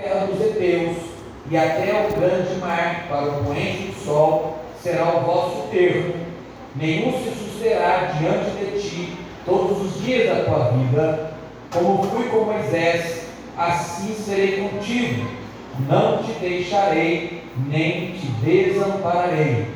terra dos heteus e até o grande mar, para o poente do sol, será o vosso termo. Nenhum se susterá diante de ti todos os dias da tua vida. Como fui com Moisés, assim serei contigo. Não te deixarei, nem te desampararei.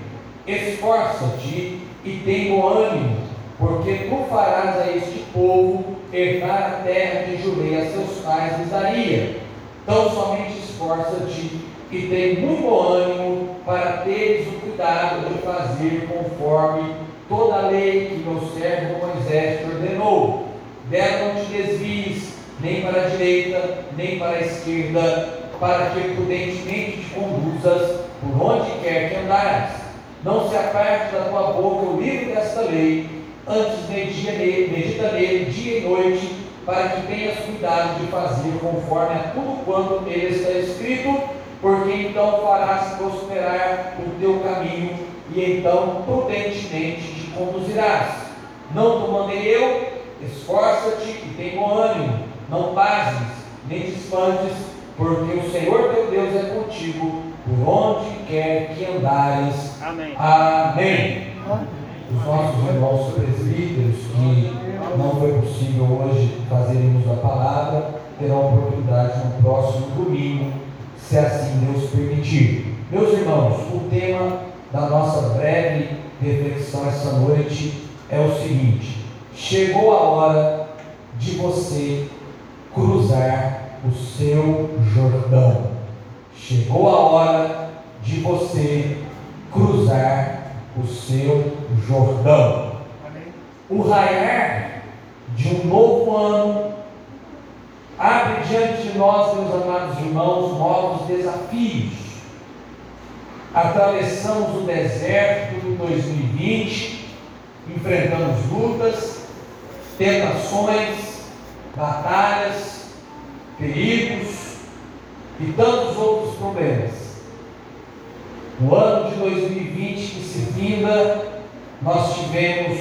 Esforça-te e tem ânimo, porque tu farás a este povo herdar a terra que jurei a seus pais lhes daria. Então somente esforça-te e tem muito ânimo para teres o cuidado de fazer conforme toda a lei que meu servo Moisés te ordenou. Dela não te desvies, nem para a direita, nem para a esquerda, para que prudentemente te conduzas por onde quer que andares não se aparte da tua boca o livro desta lei, antes medita nele, medita nele dia e noite, para que tenhas cuidado de fazer conforme a tudo quanto nele está escrito, porque então farás prosperar o teu caminho, e então prudentemente te conduzirás. Não te mandei eu, esforça-te e tem bom ânimo, não pasmes, nem te espantes, porque o Senhor teu Deus é contigo por onde quer que andares. Amém. Amém. Os nossos irmãos presbíteros, que possível hoje fazermos a palavra, terão oportunidade no próximo domingo, se assim Deus permitir. Meus irmãos, o tema da nossa breve reflexão essa noite é o seguinte: chegou a hora de você cruzar o seu Jordão. Chegou a hora de você cruzar o seu Jordão. O raiar de um novo ano abre diante de nós, meus amados irmãos, novos desafios. Atravessamos o deserto de 2020, enfrentamos lutas, tentações, batalhas, perigos, e tantos outros problemas. No ano de 2020 que se finda, nós tivemos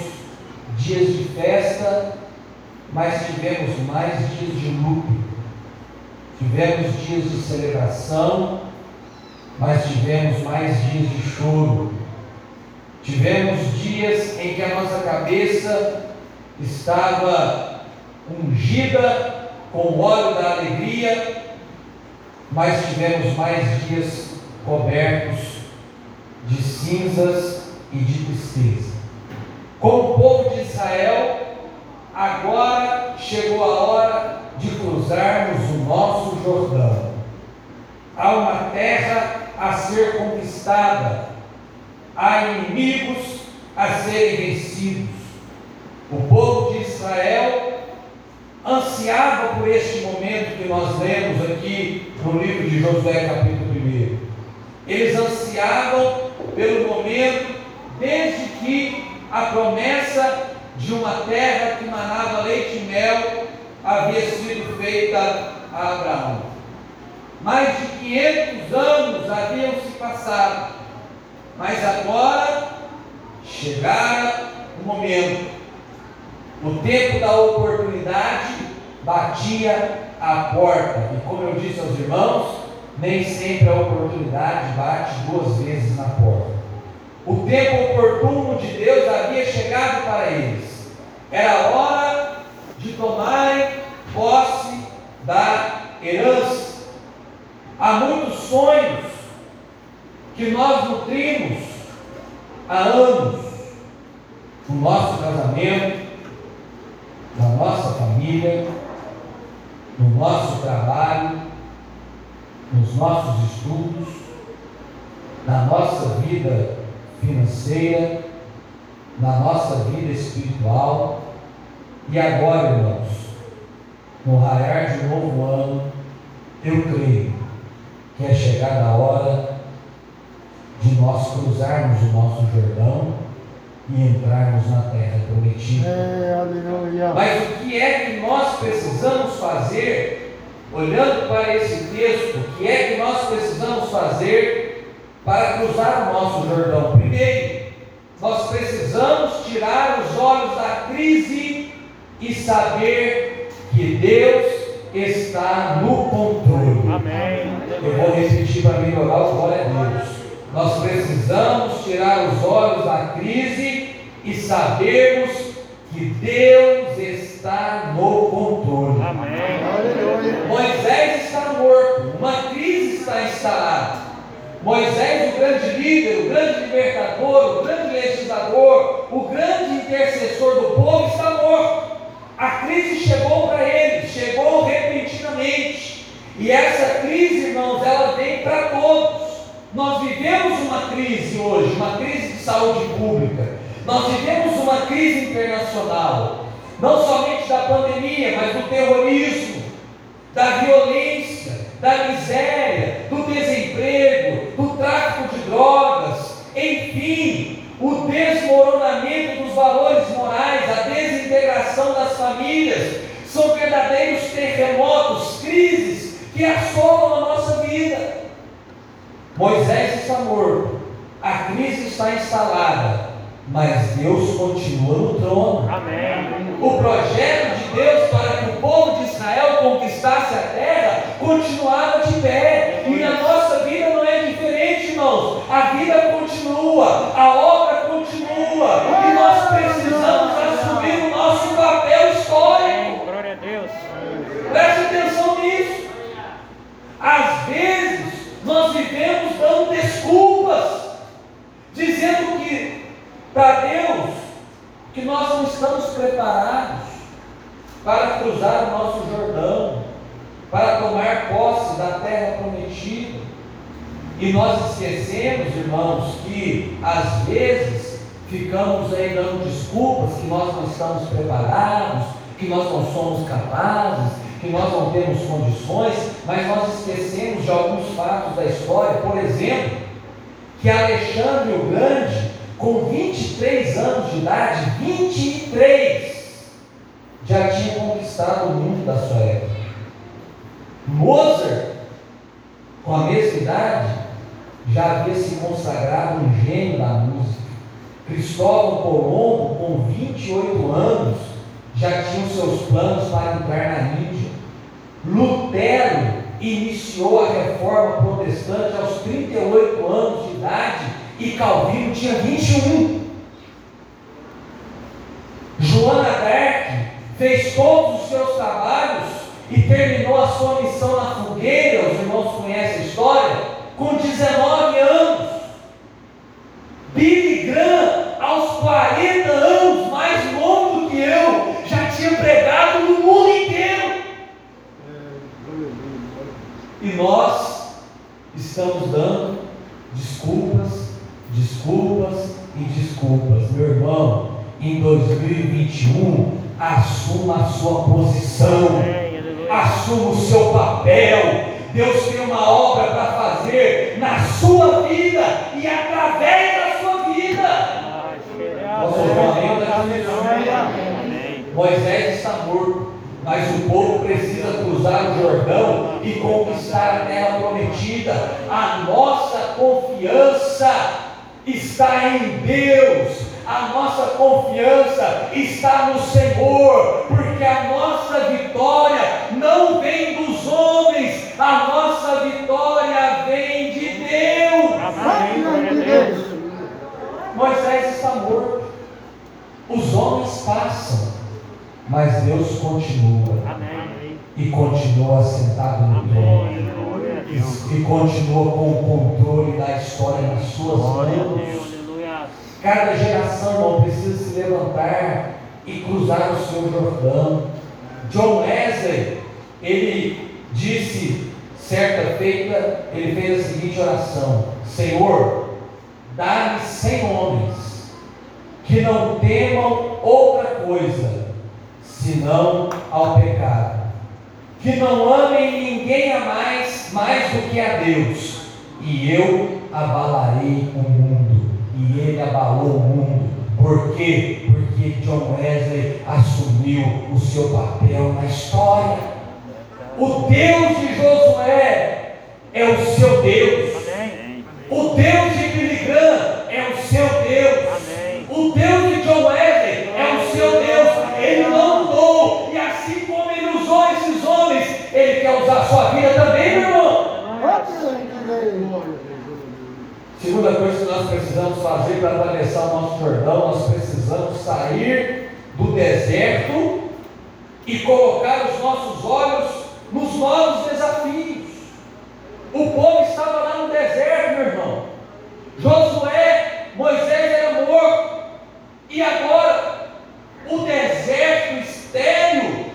dias de festa, mas tivemos mais dias de luto. Tivemos dias de celebração, mas tivemos mais dias de choro. Tivemos dias em que a nossa cabeça estava ungida com o óleo da alegria mas tivemos mais dias cobertos de cinzas e de tristeza. Como povo de Israel, agora chegou a hora de cruzarmos o nosso Jordão. Há uma terra a ser conquistada, há inimigos a serem vencidos. O povo de Israel ansiava por este momento que nós lemos aqui no livro de Josué, capítulo 1. Eles ansiavam pelo momento desde que a promessa de uma terra que manava leite e mel havia sido feita a Abraão. Mais de 500 anos haviam se passado, mas agora chegara o momento o tempo da oportunidade batia à porta. E como eu disse aos irmãos, nem sempre a oportunidade bate duas vezes na porta. O tempo oportuno de Deus havia chegado para eles. Era hora de tomarem posse da herança. Há muitos sonhos que nós nutrimos há anos no nosso casamento, na nossa família, no nosso trabalho, nos nossos estudos, na nossa vida financeira, na nossa vida espiritual. E agora, irmãos, no raiar de novo ano, eu creio que é chegada a hora de nós cruzarmos o nosso Jordão e entrarmos na terra prometida. É, aleluia. Mas o que é que nós precisamos fazer, olhando para esse texto, o que é que nós precisamos fazer para cruzar o nosso Jordão? Primeiro, nós precisamos tirar os olhos da crise e saber que Deus está no controle. Amém. Eu vou repetir para melhorar o glória a Deus. Nós precisamos tirar os olhos da crise e sabermos que Deus está no controle. Amém. Moisés está morto, uma crise está instalada. Moisés, o grande líder, o grande libertador, o grande legislador, o grande intercessor do povo, está morto. A crise chegou para ele, chegou repentinamente. E essa crise, irmãos, ela vem para todos. Nós vivemos uma crise hoje, uma crise de saúde pública. Nós vivemos uma crise internacional, não somente da pandemia, mas do terrorismo, da violência, da miséria, do desemprego, do tráfico de drogas, enfim, o desmoronamento dos valores morais, a desintegração das famílias, são verdadeiros terremotos, crises que assolam. Moisés está morto, a crise está instalada, mas Deus continua no trono. Amém. O projeto de Deus para que o povo de Israel conquistasse a terra continuava de pé. E na nossa vida não é diferente, irmãos. A vida continua, a obra continua. E nós precisamos assumir o nosso papel histórico. Glória a Deus. Preste atenção nisso. Às vezes, nós vivemos dando desculpas, dizendo que para Deus que nós não estamos preparados para cruzar o nosso Jordão, para tomar posse da terra prometida. E nós esquecemos, irmãos, que às vezes ficamos aí dando desculpas que nós não estamos preparados, que nós não somos capazes, que nós não temos condições, mas nós esquecemos de alguns fatos da história, por exemplo, que Alexandre o Grande, com 23 anos de idade, 23, já tinha conquistado o mundo da sua época. Mozart, com a mesma idade, já havia se consagrado um gênio da música. Cristóvão Colombo, com 28 anos, já tinha os seus planos para entrar na Índia. Lutero iniciou a reforma protestante aos 38 anos de idade e Calvino tinha 21. Joana d'Arc fez todos os seus trabalhos e terminou a sua missão na fogueira, os irmãos conhecem a história, com 19 anos. Billy Graham, aos 40 anos, mais novo que eu, já tinha pregado no mundo inteiro. E nós estamos dando desculpas, desculpas e desculpas. Meu irmão, em 2021, assuma a sua posição, Amém. Aleluia. assuma o seu papel. Deus tem uma obra para fazer na sua vida e através da sua vida. Ah, cheira. Posso ouvir um amém daqui? Amém. Moisés está morto, mas o povo precisa cruzar o Jordão e conquistar a terra prometida. A nossa confiança está em Deus. A nossa confiança está no Senhor, porque a nossa vitória não vem dos homens, a nossa vitória vem de Deus. Amém. Deus. Moisés está morto, os homens passam, mas Deus continua Amém. e continua sentado no trono Deus. e continua com o controle da história nas suas Glória a mãos. Deus. Aleluia. Cada geração não precisa se levantar e cruzar o seu Jordão. John Wesley, ele disse, certa feita, ele fez a seguinte oração: Senhor, dá-me cem homens que não temam outra coisa senão ao pecado, que não amem ninguém a mais mais do que a Deus, e eu abalarei o mundo. E ele abalou o mundo. Por quê? Porque John Wesley assumiu o seu papel na história. O Deus de Josué é o seu Deus. O Deus de precisamos fazer para atravessar o nosso Jordão, nós precisamos sair do deserto e colocar os nossos olhos nos novos desafios. O povo estava lá no deserto, meu irmão. Josué, Moisés era morto. E agora, o deserto estéreo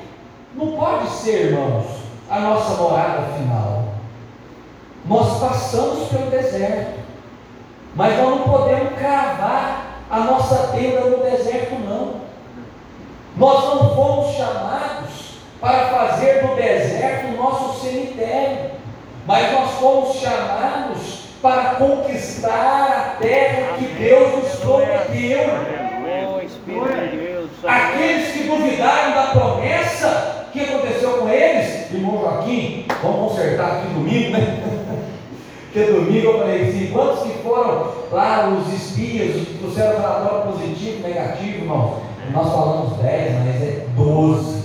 não pode ser, irmãos, a nossa morada final. Nós passamos pelo deserto, mas nós não podemos cravar a nossa tenda no deserto, não. Nós não fomos chamados para fazer do deserto o nosso cemitério, mas nós fomos chamados para conquistar a terra que Deus nos prometeu. Aqueles que duvidaram da promessa, o que aconteceu com eles? Irmão Joaquim, vamos consertar aqui domingo, né? Porque domingo eu falei assim, quantos que foram lá, os espias, trouxeram relatório positivo, negativo, irmão? Nós falamos 10, mas é 12.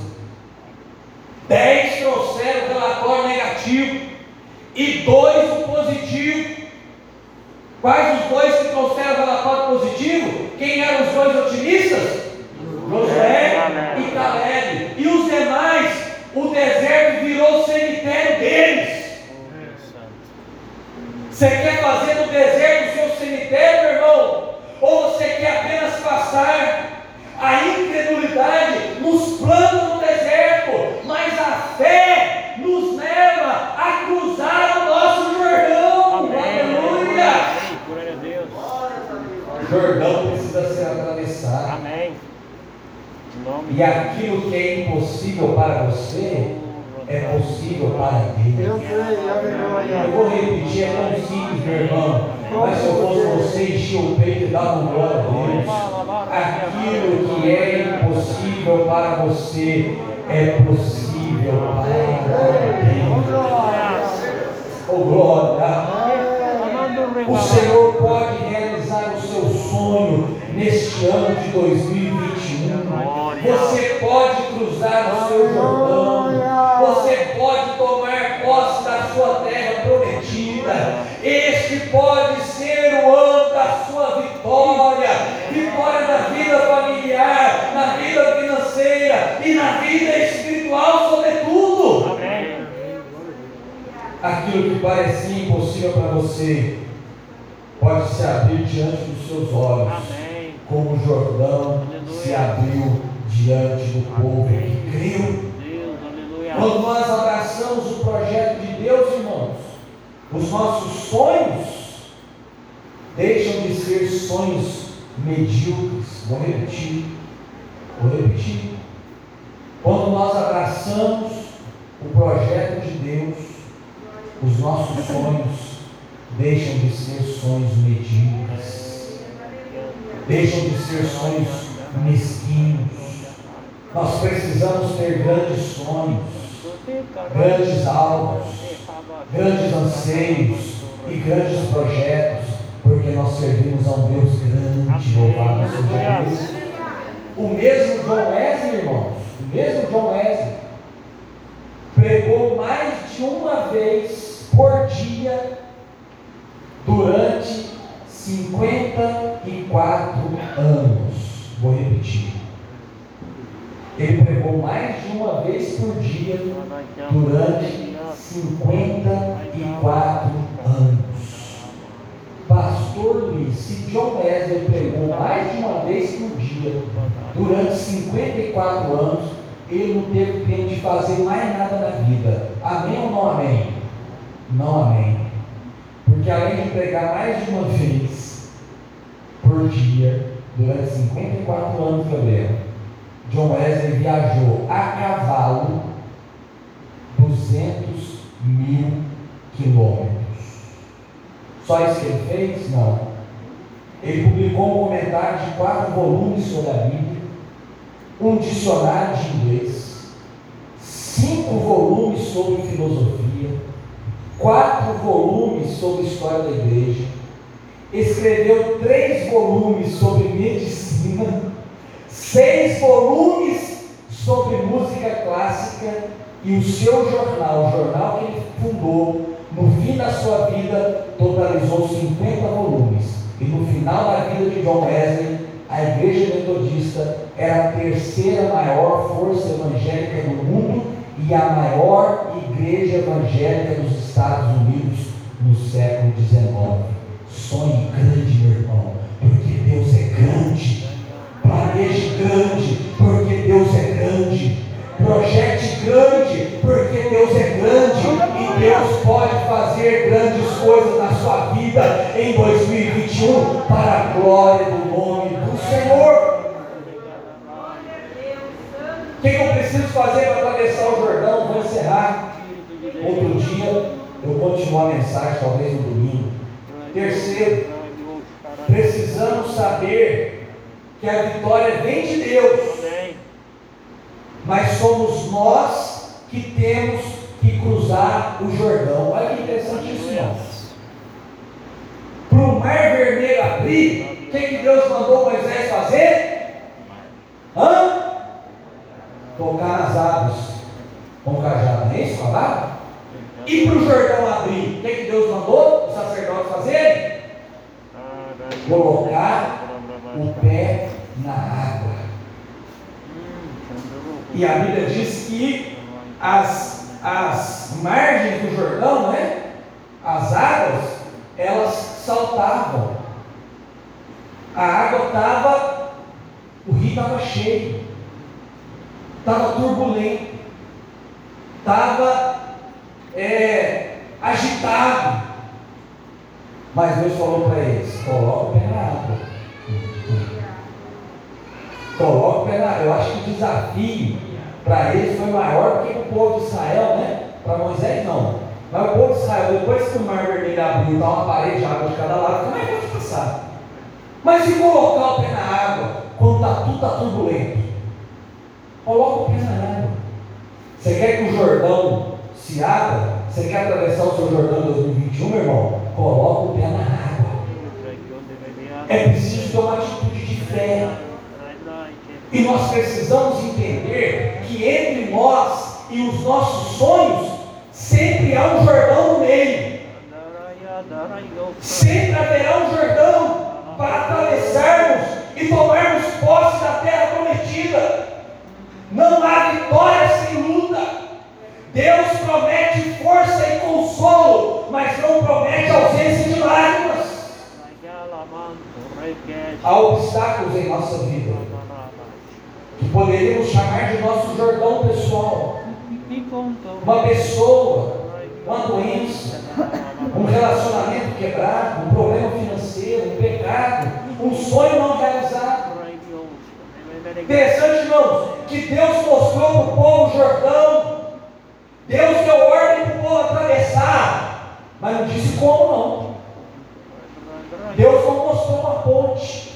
10 trouxeram relatório negativo e dois o positivo. Quais os dois que trouxeram relatório positivo? Quem eram os dois otimistas? Josué e Caleb. E os demais, o deserto virou cemitério deles. Você quer fazer do deserto o seu cemitério, irmão? Ou você quer apenas passar a incredulidade nos planta no deserto, mas a fé nos leva a cruzar o nosso Jordão. Amém. Aleluia! Glória a Deus. Jordão precisa ser atravessado. Amém. E aquilo que é impossível para você é possível para Eu Deus. Eu vou repetir, é tão simples, meu irmão. Mas se eu fosse você, encher o peito e dar um glória a Deus. Aquilo que é impossível para você é possível para Deus. Oh glória! O Senhor pode realizar o seu sonho neste ano de 2021. Você pode cruzar o seu Jordão. Você pode tomar posse da sua terra prometida. Este pode ser o ano da sua vitória. Vitória na vida familiar, na vida financeira e na vida espiritual, sobretudo. Amém. Aquilo que parecia impossível para você pode se abrir diante dos seus olhos, Amém. como o Jordão se abriu diante do povo que creu. Aleluia. Quando nós abraçamos o projeto de Deus, os nossos sonhos deixam de ser sonhos medíocres. Vou repetir. Vou repetir. Quando nós abraçamos o projeto de Deus, os nossos sonhos deixam de ser sonhos medíocres. Deixam de ser sonhos mesquinhos. Nós precisamos ter grandes sonhos, grandes alvos, grandes anseios e grandes projetos, porque nós servimos a um Deus grande, louvado seja Deus. O mesmo John Wesley, irmãos, o mesmo John Wesley, pregou mais de uma vez por dia durante 54 anos. Vou repetir. Ele pregou mais de uma vez por dia durante 54 anos. Pastor Luiz, se John Wesley pregou mais de uma vez por dia durante 54 anos, ele não teve tempo de fazer mais nada na vida. Amém ou não amém? Não amém. Porque além de pregar mais de uma vez por dia, durante 54 anos, Gabriel, John Wesley viajou a cavalo 200 mil quilômetros. Só isso que ele fez? Não. Ele publicou um comentário de quatro volumes sobre a Bíblia, um dicionário de inglês, cinco volumes sobre filosofia, quatro volumes sobre história da igreja, escreveu três volumes sobre medicina, seis volumes sobre música clássica e o seu jornal, o jornal que ele fundou no fim da sua vida, totalizou 50 volumes. E no final da vida de John Wesley, a Igreja Metodista era a terceira maior força evangélica do mundo e a maior igreja evangélica dos Estados Unidos no século XIX. Sonhe grande, meu irmão, porque Deus é grande. Planeje grande, porque Deus é grande. Projete grande, porque Deus é grande e Deus pode fazer grandes coisas na sua vida em 2021 para a glória do nome do Senhor. O que eu preciso fazer para atravessar o Jordão? Vou encerrar. Outro dia eu continuo a mensagem, talvez no domingo. Terceiro, precisamos saber que a vitória vem de Deus mas somos nós que temos que cruzar o Jordão. Olha que interessante isso, Para o mar vermelho abrir, o que, Deus mandou Moisés fazer? Hã? Tocar nas águas com cajado, não é isso? Falar? E para o Jordão abrir, o que, Deus mandou os sacerdotes fazerem? Colocar o pé na água. E a Bíblia diz que as, as margens do Jordão, né? As águas, elas saltavam. A água estava, o rio estava cheio, estava turbulento, estava é, agitado. Mas Deus falou para eles: coloca o pé na água. Coloca água. Eu acho que o desafio para eles foi maior que o povo de Israel, né? Para Moisés não. Mas o povo de Israel, depois que o mar vermelho abriu, dá uma parede de água de cada lado, como é que pode passar? Mas se colocar o pé na água, quando está tudo está turbulento, coloca o pé na água. Você quer que o Jordão se abra? Você quer atravessar o seu Jordão em 2021, meu irmão? Coloca o pé na água. É preciso ter uma atitude de fé. E nós precisamos entender que entre nós e os nossos sonhos sempre há um Jordão no meio. Sempre haverá um Jordão para atravessarmos e tomarmos posse da terra prometida. Não há vitória sem luta. Deus promete força e consolo, mas não promete ausência de lágrimas. Há obstáculos em nossa vida poderíamos chamar de nosso Jordão pessoal. Uma pessoa, uma doença, um relacionamento quebrado, um problema financeiro, um pecado, um sonho não realizado. Interessante, irmãos, que Deus mostrou para o povo Jordão, Deus deu ordem para o povo atravessar, mas não disse como não. Deus não mostrou uma ponte.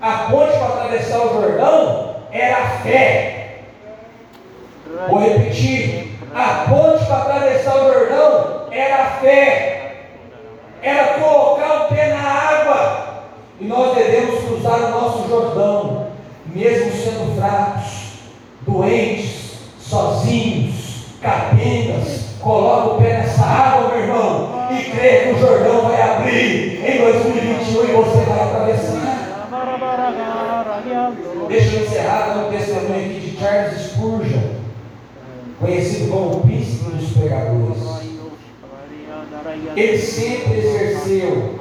A ponte para atravessar o Jordão era a fé. Vou repetir: a ponte para atravessar o Jordão era a fé, era colocar o pé na água. E nós devemos cruzar o nosso Jordão, mesmo sendo fracos, doentes, sozinhos, capengas. Coloca o pé nessa água, meu irmão, e crê que o Jordão vai abrir em 2021 e você vai atravessar. Deixa eu encerrar dando um testemunho aqui de Charles Spurgeon, conhecido como o príncipe dos pregadores. Ele sempre exerceu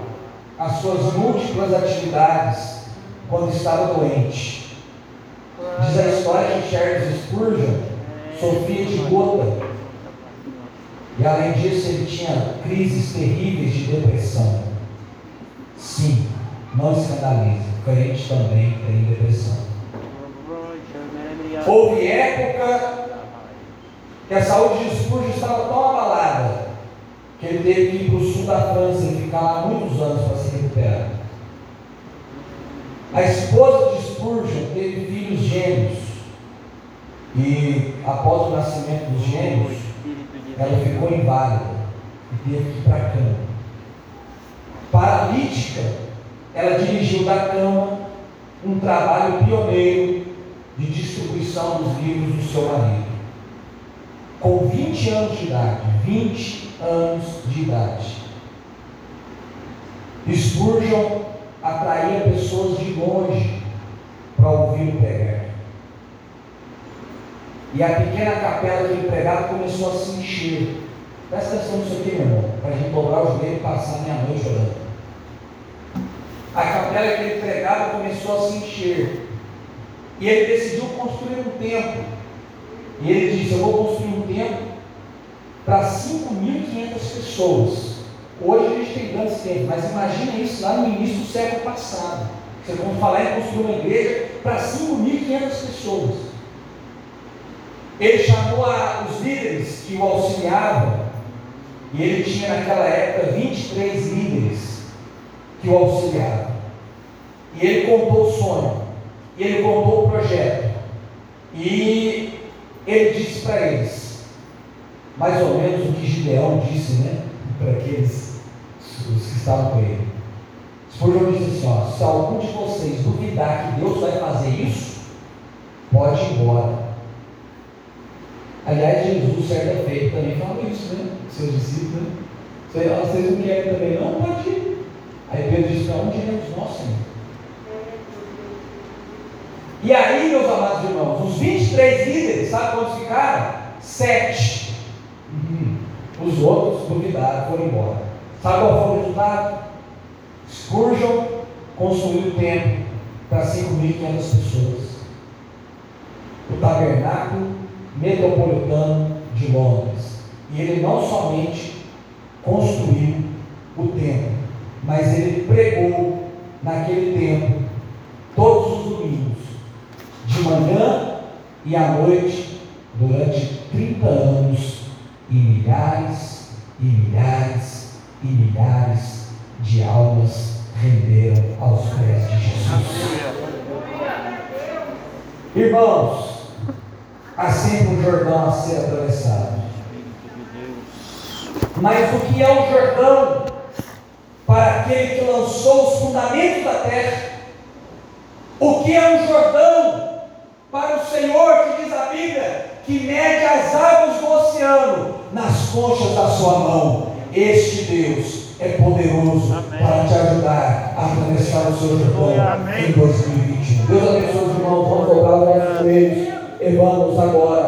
as suas múltiplas atividades quando estava doente. Diz a história de Charles Spurgeon, sofria de gota. E além disso, ele tinha crises terríveis de depressão. Sim, não escandalize, crente também tem depressão. Houve época que a saúde de Spurgeon estava tão abalada que ele teve que ir para o sul da França e ficar lá muitos anos para se recuperar. A esposa de Spurgeon teve filhos gêmeos e após o nascimento dos gêmeos, ela ficou inválida e teve que ir para a cama. Paralítica, ela dirigiu da cama um trabalho pioneiro de distribuição dos livros do seu marido. Com 20 anos de idade, 20 anos de idade. Spurgeon atraía pessoas de longe para ouvir o pregar. E a pequena capela que ele pregava começou a se encher. Presta atenção nisso aqui, meu irmão, para a gente dobrar os joelho e passar minha noite orando. Capela que ele pregava começou a se encher. E ele decidiu construir um templo. E ele disse: Eu vou construir um templo para 5.500 pessoas. Hoje a gente tem grandes templos, mas imagina isso lá no início do século passado. Você vamos falar em construir uma igreja para 5.500 pessoas. Ele chamou a, os líderes que o auxiliavam, e ele tinha naquela época 23 líderes que o auxiliavam. E ele contou o sonho, e ele contou o projeto, e ele disse para eles, mais ou menos o que Gideão disse, né? Para aqueles que estavam com ele. Spurgeon disse assim: ó, se algum de vocês duvidar que Deus vai fazer isso, pode ir embora. Aliás, Jesus, certa feita, também falou isso, né? Seus discípulos, né? Vocês não querem também, não? Pode ir. Aí Pedro disse: Para onde iremos nós, Senhor? E aí, meus amados irmãos, os 23 líderes, sabe quantos ficaram? Sete. Uhum. Os outros duvidaram, foram embora. Sabe qual foi o resultado? Spurgeon construiu o templo para 5.500 pessoas. O tabernáculo metropolitano de Londres. E ele não somente construiu o templo, mas ele pregou naquele templo todos os domingos, de manhã e à noite, durante 30 anos, e milhares e milhares e milhares de almas renderam aos pés de Jesus. Irmãos, sempre um Jordão a ser atravessado. Mas o que é o Jordão para aquele que lançou os fundamentos da terra? O que é um Jordão para o Senhor que diz a Bíblia que mede as águas do oceano nas conchas da sua mão? Este Deus é poderoso Amém. para te ajudar a atravessar o seu Jordão em 2021. Deus abençoe os irmãos, vamos dobrar os nossos joelhos e vamos agora